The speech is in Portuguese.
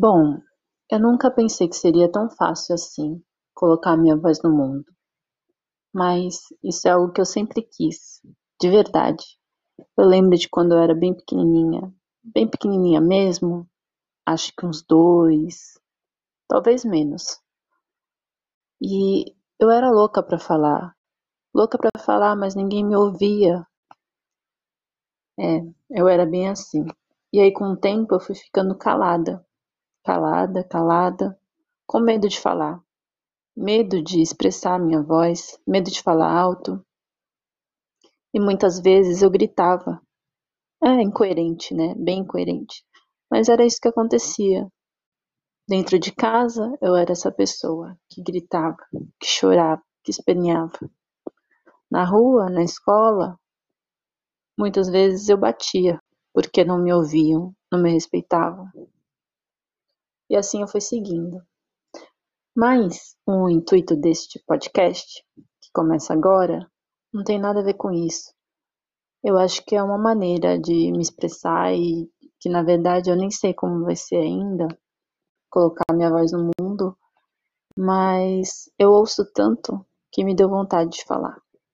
Bom, eu nunca pensei que seria tão fácil assim colocar minha voz no mundo. Mas isso é algo que eu sempre quis, de verdade. Eu lembro de quando eu era bem pequenininha, bem pequenininha mesmo, acho que uns dois, talvez menos. E eu era louca para falar, louca para falar, mas ninguém me ouvia. É, eu era bem assim. E aí com o tempo eu fui ficando calada calada, calada, com medo de falar, medo de expressar minha voz, medo de falar alto. E muitas vezes eu gritava. É incoerente, né? Bem incoerente. Mas era isso que acontecia. Dentro de casa, eu era essa pessoa que gritava, que chorava, que esperneava. Na rua, na escola, muitas vezes eu batia, porque não me ouviam, não me respeitavam. E assim eu fui seguindo. Mas o intuito deste podcast, que começa agora, não tem nada a ver com isso. Eu acho que é uma maneira de me expressar e que na verdade eu nem sei como vai ser ainda colocar minha voz no mundo, mas eu ouço tanto que me deu vontade de falar.